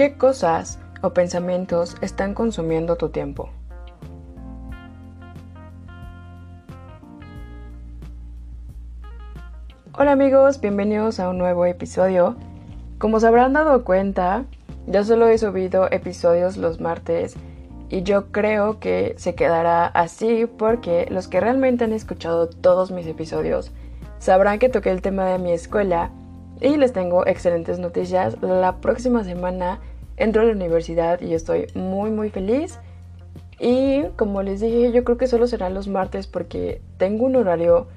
¿Qué cosas o pensamientos están consumiendo tu tiempo? Hola amigos, bienvenidos a un nuevo episodio. Como se habrán dado cuenta, yo solo he subido episodios los martes y yo creo que se quedará así porque los que realmente han escuchado todos mis episodios sabrán que toqué el tema de mi escuela y les tengo excelentes noticias. La próxima semana entro a la universidad y estoy muy muy feliz. Y como les dije, yo creo que solo serán los martes porque tengo un horario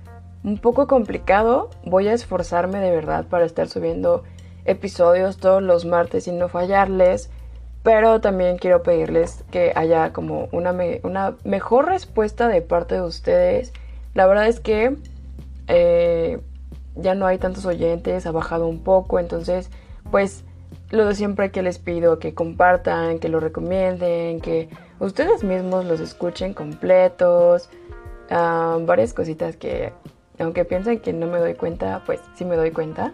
un poco complicado. Voy a esforzarme de verdad para estar subiendo episodios todos los martes y no fallarles. Pero también quiero pedirles que haya como una, una mejor respuesta de parte de ustedes. La verdad es que eh, ya no hay tantos oyentes, ha bajado un poco, entonces pues lo de siempre que les pido que compartan, que lo recomienden, que ustedes mismos los escuchen completos, ah, varias cositas que aunque piensen que no me doy cuenta, pues sí me doy cuenta.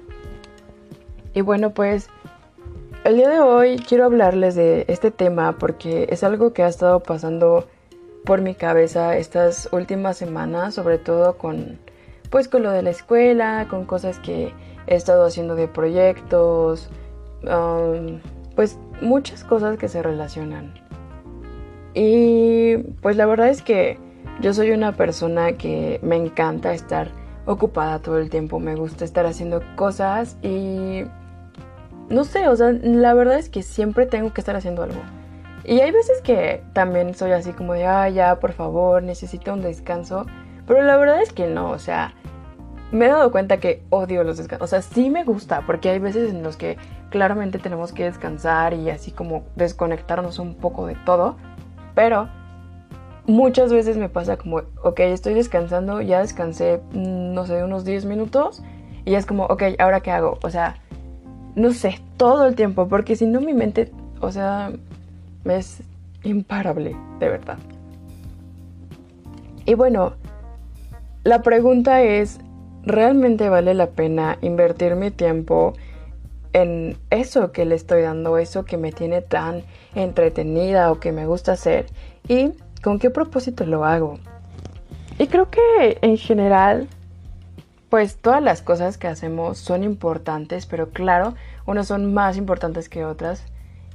Y bueno, pues el día de hoy quiero hablarles de este tema porque es algo que ha estado pasando por mi cabeza estas últimas semanas, sobre todo con pues con lo de la escuela, con cosas que he estado haciendo de proyectos, um, pues muchas cosas que se relacionan. Y pues la verdad es que yo soy una persona que me encanta estar ocupada todo el tiempo, me gusta estar haciendo cosas y no sé, o sea, la verdad es que siempre tengo que estar haciendo algo. Y hay veces que también soy así como de, ah, ya, por favor, necesito un descanso. Pero la verdad es que no, o sea, me he dado cuenta que odio los descansos. O sea, sí me gusta, porque hay veces en los que claramente tenemos que descansar y así como desconectarnos un poco de todo. Pero muchas veces me pasa como, ok, estoy descansando, ya descansé, mm, no sé, unos 10 minutos. Y es como, ok, ¿ahora qué hago? O sea, no sé, todo el tiempo, porque si no mi mente, o sea, es imparable, de verdad. Y bueno, la pregunta es, ¿realmente vale la pena invertir mi tiempo en eso que le estoy dando, eso que me tiene tan entretenida o que me gusta hacer? ¿Y con qué propósito lo hago? Y creo que en general pues todas las cosas que hacemos son importantes, pero claro, unas son más importantes que otras.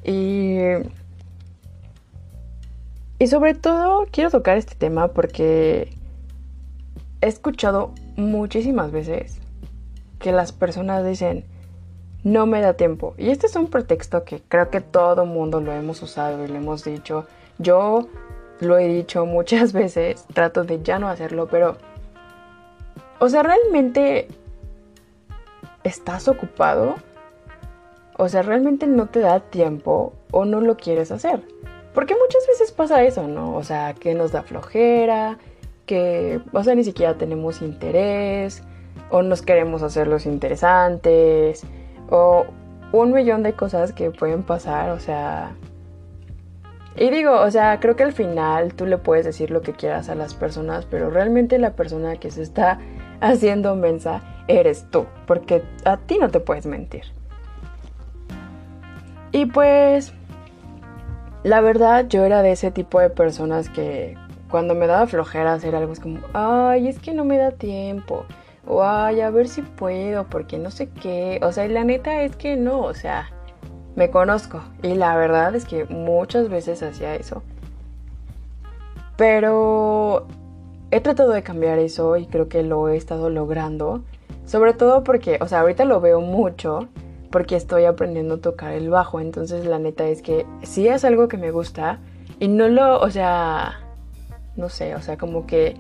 Y, y sobre todo quiero tocar este tema porque he escuchado muchísimas veces que las personas dicen, no me da tiempo. Y este es un pretexto que creo que todo mundo lo hemos usado y lo hemos dicho. Yo lo he dicho muchas veces, trato de ya no hacerlo, pero o sea, ¿realmente estás ocupado? O sea, ¿realmente no te da tiempo o no lo quieres hacer? Porque muchas veces pasa eso, ¿no? O sea, que nos da flojera, que, o sea, ni siquiera tenemos interés, o nos queremos hacer los interesantes, o un millón de cosas que pueden pasar, o sea... Y digo, o sea, creo que al final tú le puedes decir lo que quieras a las personas, pero realmente la persona que se está haciendo mensa eres tú, porque a ti no te puedes mentir. Y pues, la verdad, yo era de ese tipo de personas que cuando me daba flojera hacer algo es como, ay, es que no me da tiempo. O ay, a ver si puedo, porque no sé qué. O sea, y la neta es que no, o sea, me conozco. Y la verdad es que muchas veces hacía eso. Pero he tratado de cambiar eso y creo que lo he estado logrando. Sobre todo porque, o sea, ahorita lo veo mucho porque estoy aprendiendo a tocar el bajo. Entonces la neta es que sí es algo que me gusta y no lo, o sea, no sé, o sea, como que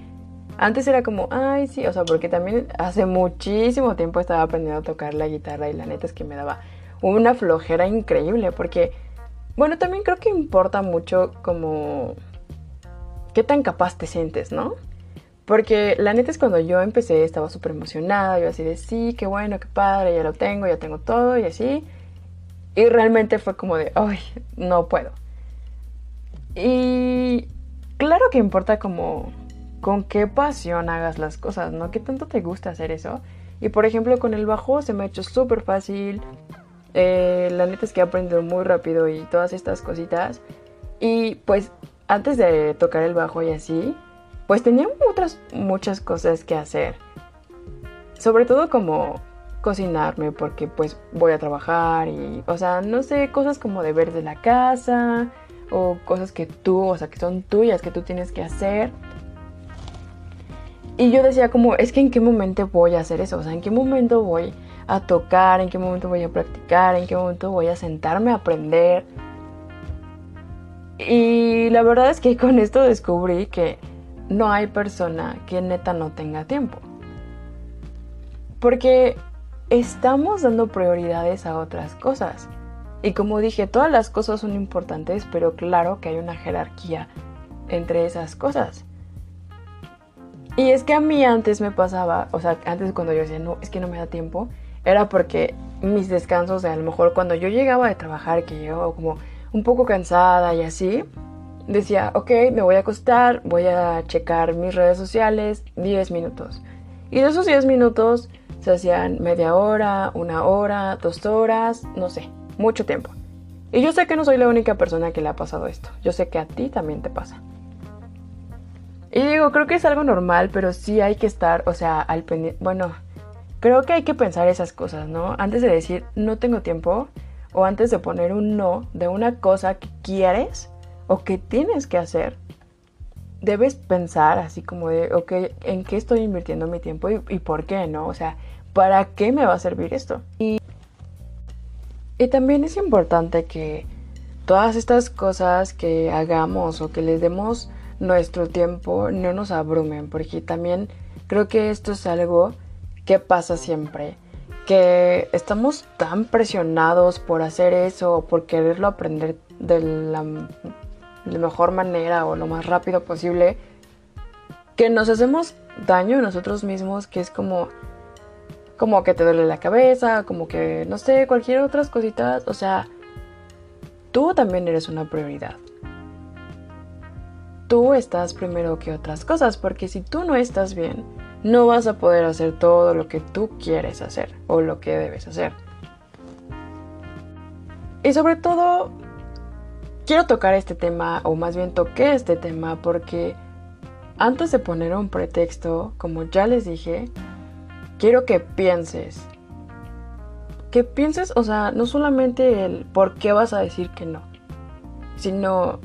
antes era como, ay, sí, o sea, porque también hace muchísimo tiempo estaba aprendiendo a tocar la guitarra y la neta es que me daba una flojera increíble porque, bueno, también creo que importa mucho como qué tan capaz te sientes, ¿no? Porque la neta es cuando yo empecé estaba súper emocionada, yo así de sí, qué bueno, qué padre, ya lo tengo, ya tengo todo y así. Y realmente fue como de, ay, no puedo. Y claro que importa como con qué pasión hagas las cosas, ¿no? ¿Qué tanto te gusta hacer eso? Y por ejemplo con el bajo se me ha hecho súper fácil. Eh, la neta es que he aprendido muy rápido y todas estas cositas. Y pues antes de tocar el bajo y así, pues tenía otras muchas cosas que hacer. Sobre todo como cocinarme porque pues voy a trabajar y, o sea, no sé, cosas como deber de la casa o cosas que tú, o sea, que son tuyas, que tú tienes que hacer. Y yo decía como, es que en qué momento voy a hacer eso, o sea, en qué momento voy a tocar, en qué momento voy a practicar, en qué momento voy a sentarme a aprender. Y la verdad es que con esto descubrí que no hay persona que neta no tenga tiempo. Porque estamos dando prioridades a otras cosas. Y como dije, todas las cosas son importantes, pero claro que hay una jerarquía entre esas cosas. Y es que a mí antes me pasaba, o sea, antes cuando yo decía, no, es que no me da tiempo, era porque mis descansos, a lo mejor cuando yo llegaba de trabajar, que llegaba como un poco cansada y así, decía, ok, me voy a acostar, voy a checar mis redes sociales 10 minutos. Y de esos 10 minutos se hacían media hora, una hora, dos horas, no sé, mucho tiempo. Y yo sé que no soy la única persona que le ha pasado esto. Yo sé que a ti también te pasa. Y digo, creo que es algo normal, pero sí hay que estar, o sea, al pendiente. Bueno, creo que hay que pensar esas cosas, ¿no? Antes de decir no tengo tiempo, o antes de poner un no de una cosa que quieres o que tienes que hacer, debes pensar así como de, ok, ¿en qué estoy invirtiendo mi tiempo y, por qué, no? O sea, ¿para qué me va a servir esto? Y, y también es importante que todas estas cosas que hagamos o que les demos nuestro tiempo no nos abrumen, porque también creo que esto es algo que pasa siempre, que estamos tan presionados por hacer eso, por quererlo aprender de la, mejor manera o lo más rápido posible, que nos hacemos daño a nosotros mismos, que es como como que te duele la cabeza, como que no sé, cualquier otras cositas, o sea, tú también eres una prioridad tú estás primero que otras cosas, porque si tú no estás bien, no vas a poder hacer todo lo que tú quieres hacer o lo que debes hacer. Y sobre todo, quiero tocar este tema, o más bien toqué este tema, porque antes de poner un pretexto, como ya les dije, quiero que pienses. Que pienses, o sea, no solamente el por qué vas a decir que no, sino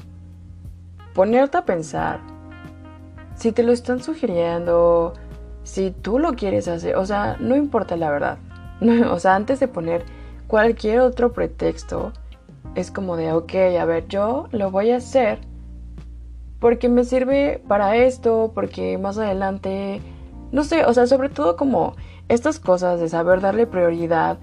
ponerte a pensar si te lo están sugiriendo, si tú lo quieres hacer, o sea, no importa la verdad. o sea, antes de poner cualquier otro pretexto, es como de, ok, a ver, yo lo voy a hacer porque me sirve para esto, porque más adelante, no sé, o sea, sobre todo como estas cosas de saber darle prioridad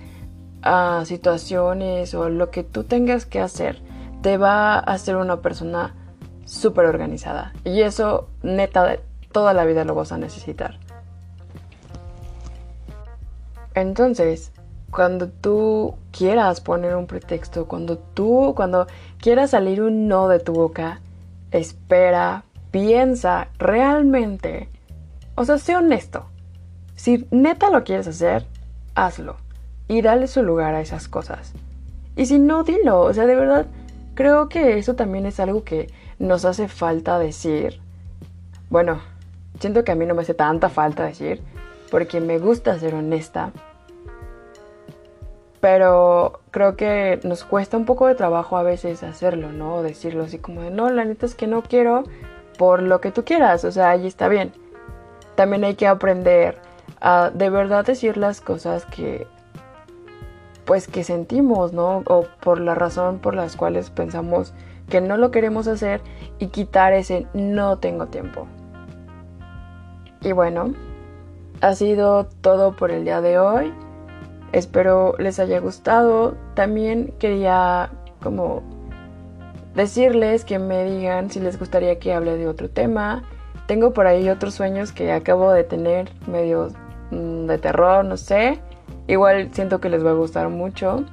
a situaciones o lo que tú tengas que hacer, te va a hacer una persona súper organizada. Y eso, neta, toda la vida lo vas a necesitar. Entonces, cuando tú quieras poner un pretexto, cuando tú, cuando quieras salir un no de tu boca, espera, piensa realmente. O sea, sé honesto. Si neta lo quieres hacer, hazlo. Y dale su lugar a esas cosas. Y si no, dilo. O sea, de verdad, creo que eso también es algo que nos hace falta decir. Bueno, siento que a mí no me hace tanta falta decir, porque me gusta ser honesta. Pero creo que nos cuesta un poco de trabajo a veces hacerlo, ¿no? Decirlo así como de, no, la neta es que no quiero por lo que tú quieras, o sea, ahí está bien. También hay que aprender a de verdad decir las cosas que pues que sentimos, ¿no? O por la razón por las cuales pensamos que no lo queremos hacer y quitar ese no tengo tiempo. Y bueno, ha sido todo por el día de hoy. Espero les haya gustado. También quería como decirles que me digan si les gustaría que hable de otro tema. Tengo por ahí otros sueños que acabo de tener, medio mm, de terror, no sé. Igual siento que les va a gustar mucho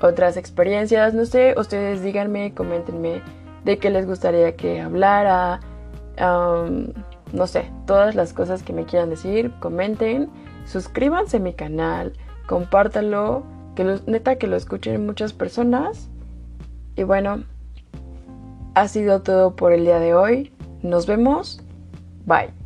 otras experiencias, no sé, ustedes díganme, coméntenme de qué les gustaría que hablara, no sé, todas las cosas que me quieran decir, comenten, suscríbanse a mi canal, compártanlo, Que neta que lo escuchen muchas personas. Y bueno, ha sido todo por el día de hoy. Nos vemos. Bye.